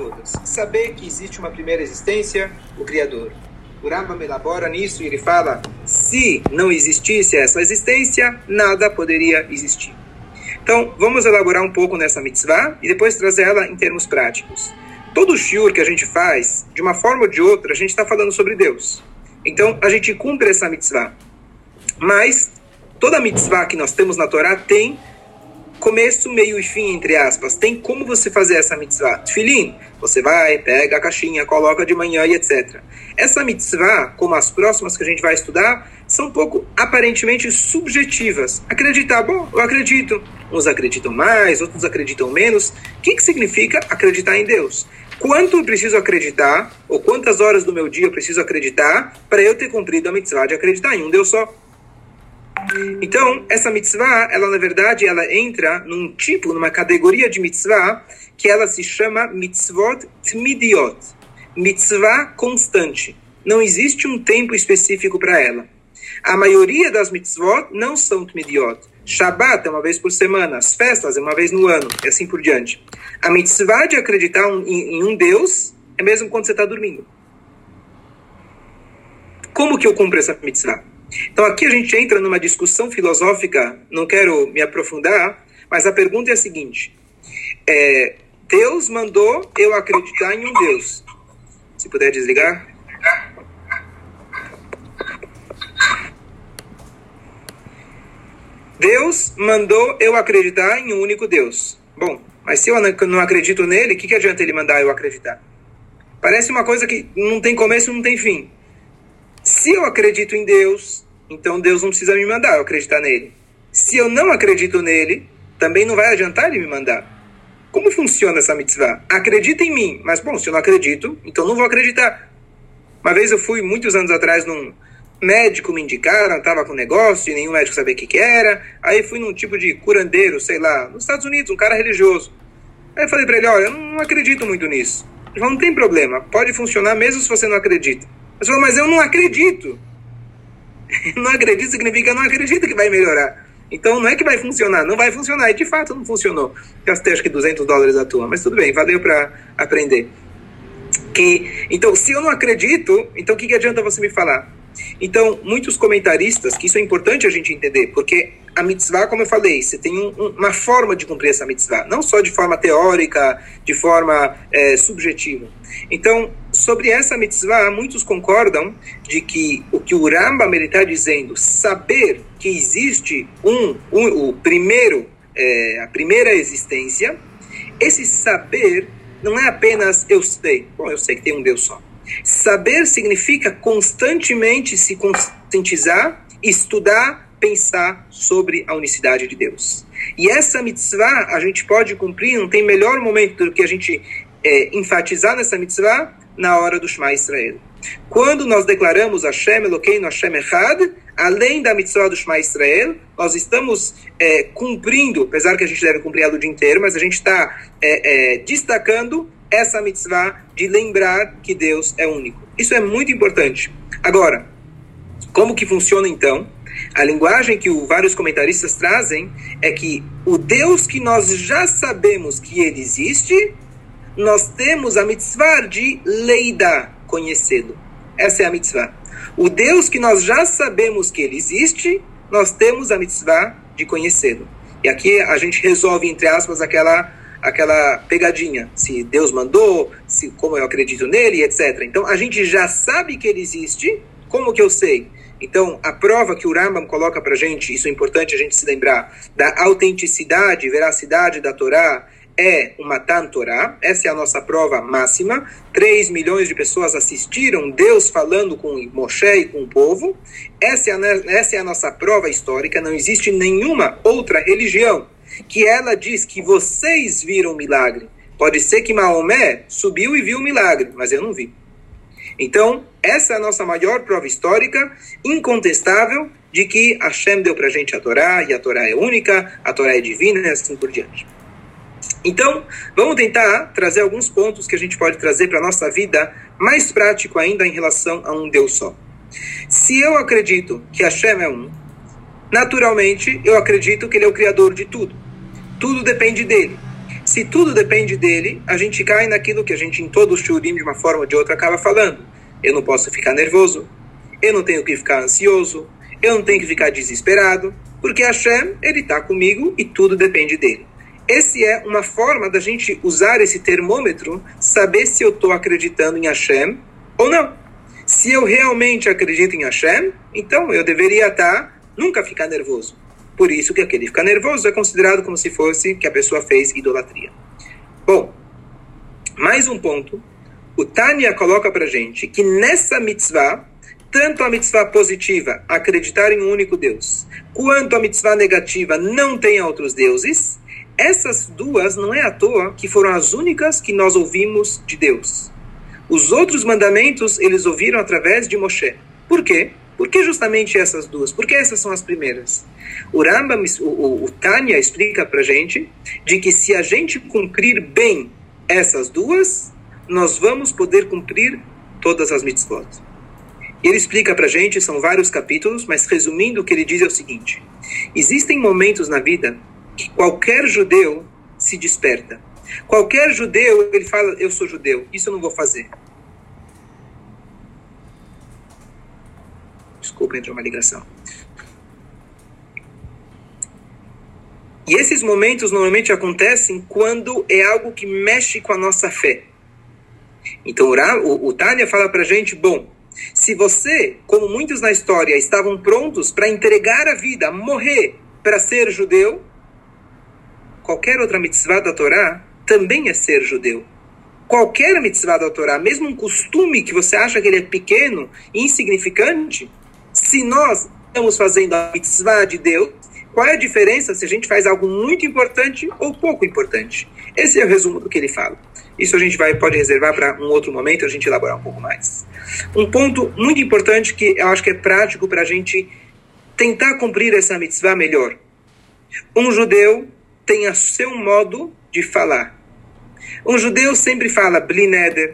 todas. Saber que existe uma primeira existência, o Criador. O Rambam elabora nisso e ele fala: se não existisse essa existência, nada poderia existir. Então, vamos elaborar um pouco nessa mitzvah e depois trazer ela em termos práticos. Todo shiur que a gente faz, de uma forma ou de outra, a gente está falando sobre Deus. Então, a gente cumpre essa mitzvah. Mas, toda mitzvah que nós temos na Torá tem começo, meio e fim, entre aspas. Tem como você fazer essa mitzvah. Tfilin, você vai, pega a caixinha, coloca de manhã e etc. Essa mitzvah, como as próximas que a gente vai estudar, são um pouco aparentemente subjetivas. Acreditar, bom, eu acredito. Uns acreditam mais, outros acreditam menos. O que, que significa acreditar em Deus? Quanto eu preciso acreditar, ou quantas horas do meu dia eu preciso acreditar, para eu ter cumprido a mitzvah de acreditar em um Deus só? Então, essa mitzvah, ela na verdade, ela entra num tipo, numa categoria de mitzvah que ela se chama mitzvot tmidiot, mitzvah constante. Não existe um tempo específico para ela. A maioria das mitzvot não são tmidiot. Shabbat é uma vez por semana, as festas é uma vez no ano, e assim por diante. A mitzvah de acreditar em um Deus é mesmo quando você está dormindo. Como que eu cumpro essa mitzvah? Então aqui a gente entra numa discussão filosófica, não quero me aprofundar, mas a pergunta é a seguinte: é, Deus mandou eu acreditar em um Deus. Se puder desligar. Deus mandou eu acreditar em um único Deus. Bom, mas se eu não acredito nele, o que, que adianta ele mandar eu acreditar? Parece uma coisa que não tem começo e não tem fim. Se eu acredito em Deus, então Deus não precisa me mandar eu acreditar nele. Se eu não acredito nele, também não vai adiantar ele me mandar. Como funciona essa mitzvah? Acredita em mim, mas bom, se eu não acredito, então não vou acreditar. Uma vez eu fui, muitos anos atrás, num médico me indicaram, estava com negócio e nenhum médico sabia o que, que era. Aí fui num tipo de curandeiro, sei lá, nos Estados Unidos, um cara religioso. Aí eu falei para ele: olha, eu não acredito muito nisso. Ele falou: não tem problema, pode funcionar mesmo se você não acredita. Mas eu não acredito. não acredito significa não acredito que vai melhorar. Então não é que vai funcionar, não vai funcionar. E de fato não funcionou. Gastei acho que 200 dólares à toa, mas tudo bem, valeu para aprender. Que, então, se eu não acredito, então o que, que adianta você me falar? Então, muitos comentaristas, que isso é importante a gente entender, porque a mitzvah, como eu falei, você tem um, uma forma de cumprir essa mitzvah, não só de forma teórica, de forma é, subjetiva. Então, sobre essa mitzvah, muitos concordam de que o que o Rambam está dizendo, saber que existe um, um o primeiro, é, a primeira existência, esse saber não é apenas eu sei, bom, eu sei que tem um Deus só. Saber significa constantemente se conscientizar, estudar, pensar sobre a unicidade de Deus. E essa mitzvah a gente pode cumprir, não tem melhor momento do que a gente é, enfatizar nessa mitzvah na hora do Shema Israel. Quando nós declaramos Hashem Elokeinu Hashem Echad, além da mitzvah do Shema Israel, nós estamos é, cumprindo, apesar que a gente deve cumprir ela o dia inteiro, mas a gente está é, é, destacando essa mitzvah de lembrar que Deus é único. Isso é muito importante. Agora, como que funciona então? A linguagem que o, vários comentaristas trazem é que o Deus que nós já sabemos que ele existe, nós temos a mitzvah de leida, conhecê-lo. Essa é a mitzvah. O Deus que nós já sabemos que ele existe, nós temos a mitzvah de conhecê-lo. E aqui a gente resolve, entre aspas, aquela aquela pegadinha, se Deus mandou, se como eu acredito nele, etc. Então a gente já sabe que ele existe, como que eu sei? Então, a prova que o Rambam coloca para gente, isso é importante a gente se lembrar, da autenticidade, veracidade da Torá, é uma Torá, essa é a nossa prova máxima. 3 milhões de pessoas assistiram Deus falando com Moshe e com o povo. Essa é, a, essa é a nossa prova histórica. Não existe nenhuma outra religião que ela diz que vocês viram o milagre. Pode ser que Maomé subiu e viu o milagre, mas eu não vi. Então, essa é a nossa maior prova histórica, incontestável, de que Hashem deu para a gente a Torá, e a Torá é única, a Torá é divina e assim por diante. Então, vamos tentar trazer alguns pontos que a gente pode trazer para a nossa vida mais prático ainda em relação a um Deus só. Se eu acredito que Hashem é um, naturalmente eu acredito que ele é o criador de tudo. Tudo depende dele. Se tudo depende dele, a gente cai naquilo que a gente, em todos os shurim, de uma forma ou de outra, acaba falando. Eu não posso ficar nervoso, eu não tenho que ficar ansioso, eu não tenho que ficar desesperado, porque Hashem, ele está comigo e tudo depende dele. Esse é uma forma da gente usar esse termômetro, saber se eu estou acreditando em Hashem ou não. Se eu realmente acredito em Hashem, então eu deveria estar, tá, nunca ficar nervoso. Por isso que aquele ficar nervoso é considerado como se fosse que a pessoa fez idolatria. Bom, mais um ponto. O Tânia coloca para gente que nessa mitzvah, tanto a mitzvah positiva, acreditar em um único Deus, quanto a mitzvah negativa, não tem outros deuses, essas duas não é à toa que foram as únicas que nós ouvimos de Deus. Os outros mandamentos eles ouviram através de Moshe. Por quê? Por que justamente essas duas? Porque essas são as primeiras. O Rambam, o, o, Tânia explica para gente de que se a gente cumprir bem essas duas, nós vamos poder cumprir todas as mitzvot. Ele explica para gente, são vários capítulos, mas resumindo, o que ele diz é o seguinte: existem momentos na vida que qualquer judeu se desperta. Qualquer judeu, ele fala, eu sou judeu, isso eu não vou fazer. Desculpa, entrou uma ligação. E esses momentos normalmente acontecem quando é algo que mexe com a nossa fé. Então o, o Tânia fala para a gente, bom, se você, como muitos na história, estavam prontos para entregar a vida, morrer para ser judeu, qualquer outra mitzvah da Torá também é ser judeu qualquer mitzvah da Torá, mesmo um costume que você acha que ele é pequeno, insignificante, se nós estamos fazendo a mitzvah de Deus, qual é a diferença se a gente faz algo muito importante ou pouco importante? Esse é o resumo do que ele fala. Isso a gente vai, pode reservar para um outro momento, a gente elaborar um pouco mais. Um ponto muito importante que eu acho que é prático para a gente tentar cumprir essa mitzvah melhor. Um judeu tem o seu modo de falar. Um judeu sempre fala Blineder,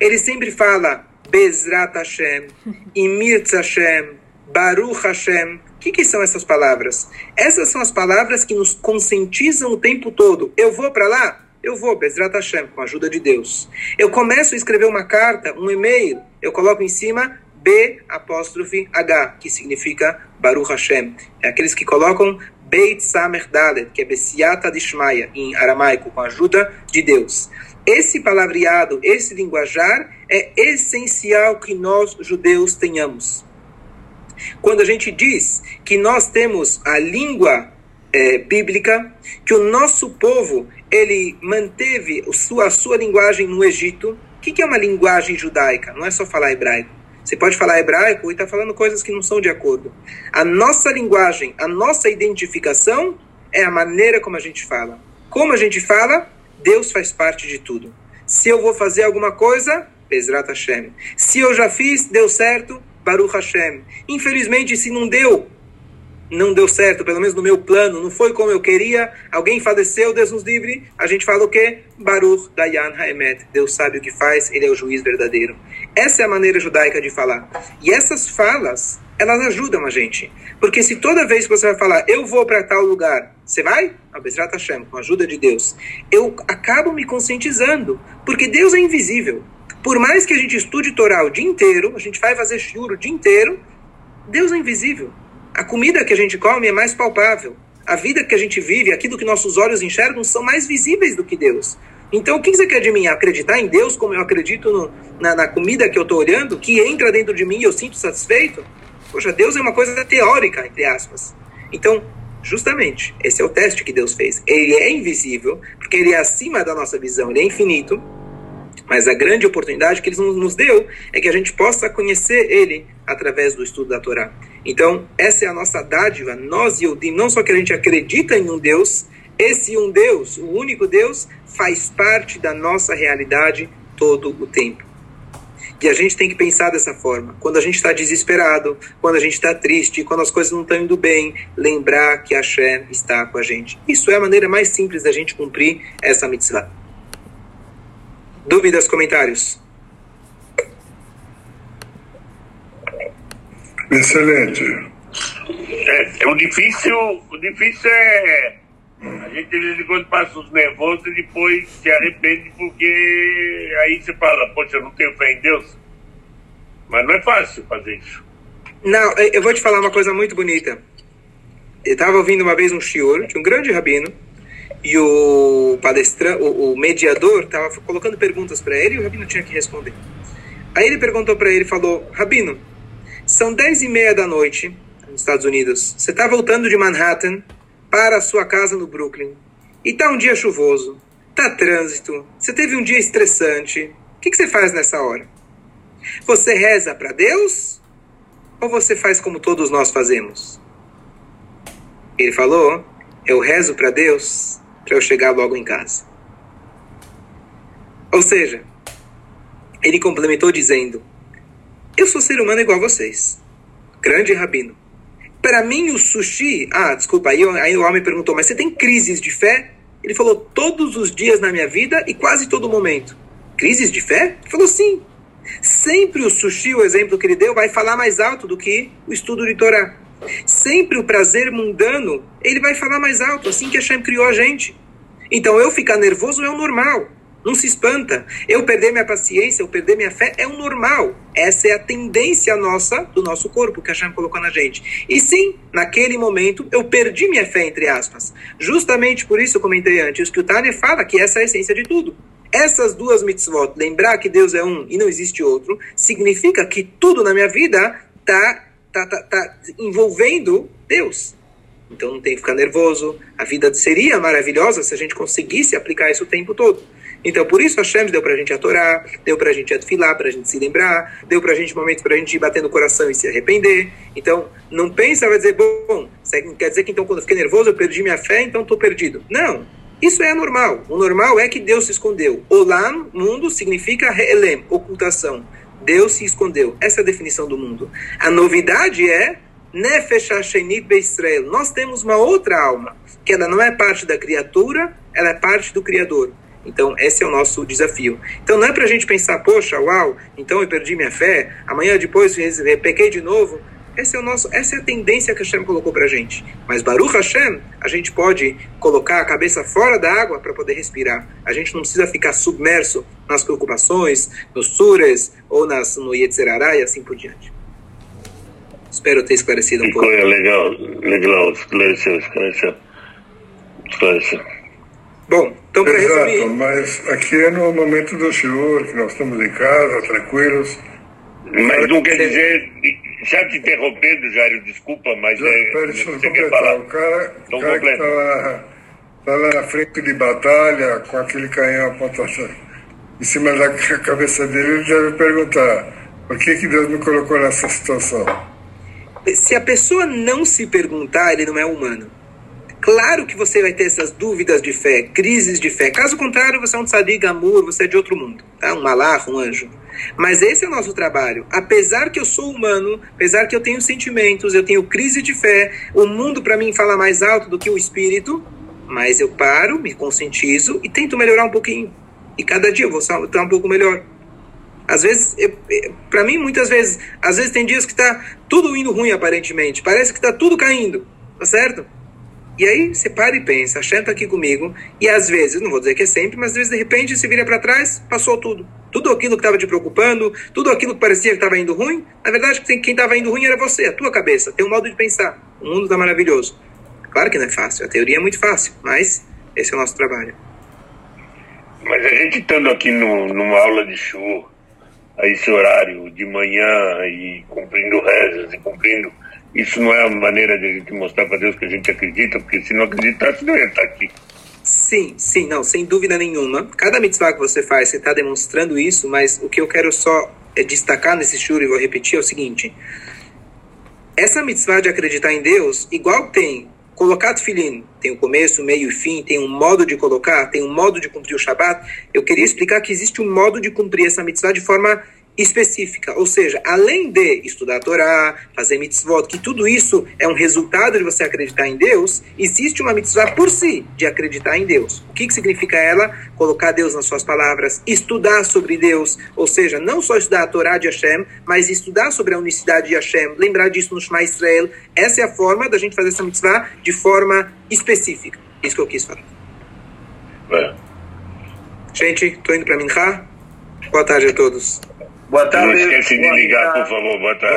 ele sempre fala Bezrat Hashem, Imirtz Hashem, Baruch Hashem. O que, que são essas palavras? Essas são as palavras que nos conscientizam o tempo todo. Eu vou para lá? Eu vou, Bezrat Hashem, com a ajuda de Deus. Eu começo a escrever uma carta, um e-mail, eu coloco em cima B apóstrofe H, que significa Baruch Hashem. É aqueles que colocam Beit Samer Dalet, que é Bessiata Dishmaya, em aramaico, com a ajuda de Deus. Esse palavreado, esse linguajar é essencial que nós judeus tenhamos. Quando a gente diz que nós temos a língua é, bíblica, que o nosso povo ele manteve a sua, a sua linguagem no Egito, o que, que é uma linguagem judaica? Não é só falar hebraico. Você pode falar hebraico e está falando coisas que não são de acordo. A nossa linguagem, a nossa identificação é a maneira como a gente fala. Como a gente fala, Deus faz parte de tudo. Se eu vou fazer alguma coisa, Bezrat Hashem. Se eu já fiz, deu certo, Baruch Hashem. Infelizmente, se não deu, não deu certo, pelo menos no meu plano, não foi como eu queria, alguém faleceu, Deus nos livre, a gente fala o quê? Baruch Dayan Haemet. Deus sabe o que faz, ele é o juiz verdadeiro. Essa é a maneira judaica de falar. E essas falas, elas ajudam a gente. Porque se toda vez que você vai falar, eu vou para tal lugar, você vai? Abesrat Hashem, com a ajuda de Deus. Eu acabo me conscientizando, porque Deus é invisível. Por mais que a gente estude Torá o dia inteiro, a gente vai fazer shiur o dia inteiro, Deus é invisível. A comida que a gente come é mais palpável. A vida que a gente vive, aquilo que nossos olhos enxergam, são mais visíveis do que Deus. Então, o que você quer de mim? Acreditar em Deus como eu acredito no, na, na, comida que eu estou olhando, que entra dentro de mim e eu sinto satisfeito? Poxa, Deus é uma coisa teórica, entre aspas. Então, justamente, esse é o teste que Deus fez. Ele é invisível, porque ele é acima da nossa visão, ele é infinito. Mas a grande oportunidade que ele nos deu é que a gente possa conhecer ele através do estudo da Torá. Então, essa é a nossa dádiva. Nós, Yodim, não só que a gente acredita em um Deus, esse um Deus, o único Deus, faz parte da nossa realidade todo o tempo. E a gente tem que pensar dessa forma. Quando a gente está desesperado, quando a gente está triste, quando as coisas não estão indo bem, lembrar que a Shem está com a gente. Isso é a maneira mais simples da gente cumprir essa mitzvah. Dúvidas, comentários? Excelente. É, é o difícil, o difícil é gente de vez em quando passa os nervosos e depois se arrepende porque aí você fala, poxa, eu não tenho fé em Deus. Mas não é fácil fazer isso. Não, eu vou te falar uma coisa muito bonita. Eu estava ouvindo uma vez um shiur de um grande rabino e o palestrante, o, o mediador estava colocando perguntas para ele e o rabino tinha que responder. Aí ele perguntou para ele, falou, rabino, são dez e meia da noite nos Estados Unidos. Você está voltando de Manhattan para a sua casa no Brooklyn e tá um dia chuvoso, tá trânsito, você teve um dia estressante. O que, que você faz nessa hora? Você reza para Deus ou você faz como todos nós fazemos? Ele falou: Eu rezo para Deus para eu chegar logo em casa. Ou seja, ele complementou dizendo: Eu sou ser humano igual a vocês. Grande rabino. Para mim, o sushi. Ah, desculpa, aí, aí o homem perguntou: Mas você tem crises de fé? Ele falou: Todos os dias na minha vida e quase todo momento. Crises de fé? Ele falou: Sim. Sempre o sushi, o exemplo que ele deu, vai falar mais alto do que o estudo de Torá. Sempre o prazer mundano, ele vai falar mais alto, assim que Hashem criou a gente. Então eu ficar nervoso é o normal. Não se espanta. Eu perder minha paciência, eu perder minha fé é o normal. Essa é a tendência nossa, do nosso corpo, que a Hashem colocou na gente. E sim, naquele momento, eu perdi minha fé, entre aspas. Justamente por isso eu comentei antes que o Tânia fala que essa é a essência de tudo. Essas duas mitzvot, lembrar que Deus é um e não existe outro, significa que tudo na minha vida está tá, tá, tá envolvendo Deus. Então não tem que ficar nervoso. A vida seria maravilhosa se a gente conseguisse aplicar isso o tempo todo. Então, por isso, Hashem deu pra gente atorar, deu pra gente atfilar, pra gente se lembrar, deu pra gente momentos pra gente ir bater no coração e se arrepender. Então, não pensa, vai dizer, bom, quer dizer que então quando eu fiquei nervoso eu perdi minha fé, então estou perdido. Não, isso é anormal. O normal é que Deus se escondeu. Olam, mundo, significa Helem, ocultação. Deus se escondeu. Essa é a definição do mundo. A novidade é Nefesh Hashenit Beisrael. Nós temos uma outra alma, que ela não é parte da criatura, ela é parte do Criador. Então, esse é o nosso desafio. Então, não é para a gente pensar, poxa, uau, então eu perdi minha fé, amanhã depois pequei de novo. Esse é o nosso, essa é a tendência que Hashem colocou para a gente. Mas Baruch Hashem, a gente pode colocar a cabeça fora da água para poder respirar. A gente não precisa ficar submerso nas preocupações, nos sures ou nas, no Yetzerará e assim por diante. Espero ter esclarecido um pouco. Legal, legal, esclareceu, esclareceu. Esclareceu. Bom, então para resumir... mas aqui é no momento do senhor, que nós estamos em casa, tranquilos. Mas não quer dizer já te interrompendo, Jairo, desculpa, mas já, é. Pera, deixa eu completar. O cara, então, o cara que está lá, tá lá na frente de batalha, com aquele canhão apontado em cima da cabeça dele, ele deve perguntar: por que, que Deus me colocou nessa situação? Se a pessoa não se perguntar, ele não é humano. Claro que você vai ter essas dúvidas de fé, crises de fé. Caso contrário, você é um tzadig amor, você é de outro mundo, tá? um malach, um anjo. Mas esse é o nosso trabalho. Apesar que eu sou humano, apesar que eu tenho sentimentos, eu tenho crise de fé, o mundo para mim fala mais alto do que o espírito, mas eu paro, me conscientizo e tento melhorar um pouquinho. E cada dia eu vou estar um pouco melhor. Às vezes, para mim, muitas vezes, às vezes tem dias que está tudo indo ruim aparentemente, parece que está tudo caindo, tá certo? E aí você para e pensa, está aqui comigo, e às vezes, não vou dizer que é sempre, mas às vezes de repente você vira para trás, passou tudo. Tudo aquilo que estava te preocupando, tudo aquilo que parecia que estava indo ruim, na verdade quem estava indo ruim era você, a tua cabeça, tem um modo de pensar. O mundo está maravilhoso. Claro que não é fácil, a teoria é muito fácil, mas esse é o nosso trabalho. Mas a gente estando aqui no, numa aula de show, a esse horário de manhã e cumprindo rezas e cumprindo isso não é a maneira de a gente mostrar para Deus que a gente acredita, porque se não acreditasse, não ia estar aqui. Sim, sim, não, sem dúvida nenhuma. Cada mitzvah que você faz, você está demonstrando isso, mas o que eu quero só é destacar nesse shur e vou repetir é o seguinte: essa mitzvah de acreditar em Deus, igual tem colocar tefilim, tem o começo, meio e fim, tem um modo de colocar, tem um modo de cumprir o Shabat. Eu queria explicar que existe um modo de cumprir essa mitzvah de forma específica, ou seja, além de estudar a Torá, fazer mitzvot, que tudo isso é um resultado de você acreditar em Deus, existe uma mitzvah por si de acreditar em Deus. O que, que significa ela? Colocar Deus nas suas palavras, estudar sobre Deus, ou seja, não só estudar a Torá de Hashem, mas estudar sobre a unicidade de Hashem, lembrar disso no Shema Israel. Essa é a forma da gente fazer essa mitzvah de forma específica. Isso que eu quis falar. É. Gente, tô indo para Minha. Boa tarde a todos. Boa tarde. Não esquece de ligar, por favor. Boa tarde.